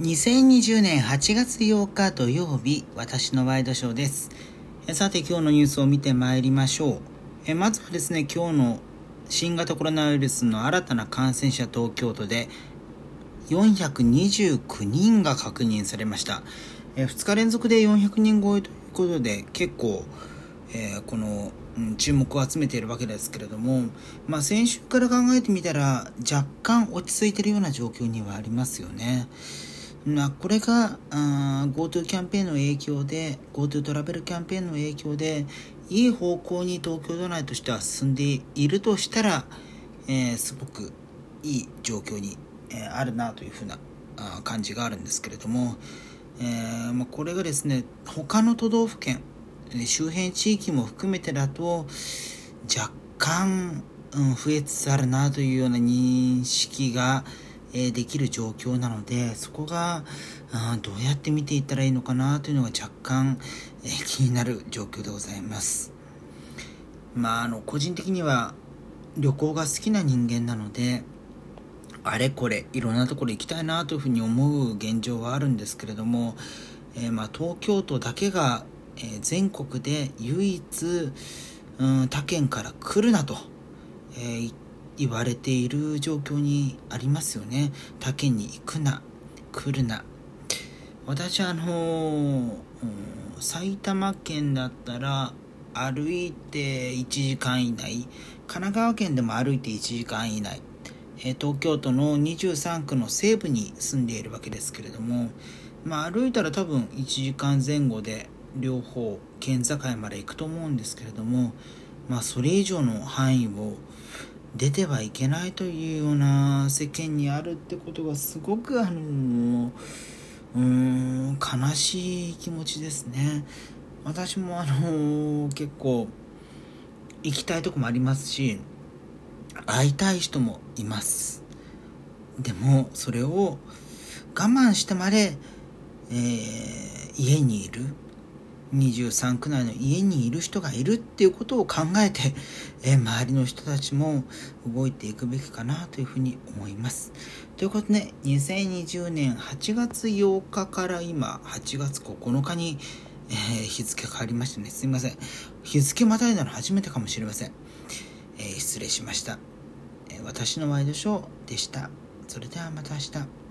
2020年8月8日土曜日、私のワイドショーです。さて今日のニュースを見てまいりましょう。えまずはですね、今日の新型コロナウイルスの新たな感染者東京都で429人が確認されました。え2日連続で400人超えということで結構、えーこの、注目を集めているわけですけれども、まあ、先週から考えてみたら若干落ち着いているような状況にはありますよね。まあ、これが GoTo キャンペーンの影響で GoTo トラベルキャンペーンの影響でいい方向に東京都内としては進んでいるとしたら、えーすごくいい状況に、えーあるなというふうな感じがあるんですけれども、えーまあ、これがですね他の都道府県周辺地域も含めてだと若干、うん、増えつつあるなというような認識が、えできる状況なのでそこがあーどうやって見ていったらいいのかなというのが若干、え気になる状況でございます。まあ、あの個人的には旅行が好きな人間なのであれこれいろんなところ行きたいなというふうに思う現状はあるんですけれども、えーまあ、東京都だけが、えー全国で唯一、うん、他県から来るなと、えーい言われている状況にありますよね。他県に行くな来るな。私はあの埼玉県だったら歩いて1時間以内神奈川県でも歩いて1時間以内え東京都の23区の西部に住んでいるわけですけれども、まあ、歩いたら多分1時間前後で両方県境まで行くと思うんですけれども、まあ、それ以上の範囲を出てはいけないというような世間にあるってことがすごくあのうーん悲しい気持ちですね。私もあの結構行きたいとこもありますし会いたい人もいます。でもそれを我慢してまで、えー家にいる。23区内の家にいる人がいるっていうことを考えて、えー周りの人たちも動いていくべきかなというふうに思います。ということで2020年8月8日から今8月9日に、えー日付変わりましたねすいません。日付またいだの初めてかもしれません、えー失礼しました、え私のワイドショーでした。それではまた明日。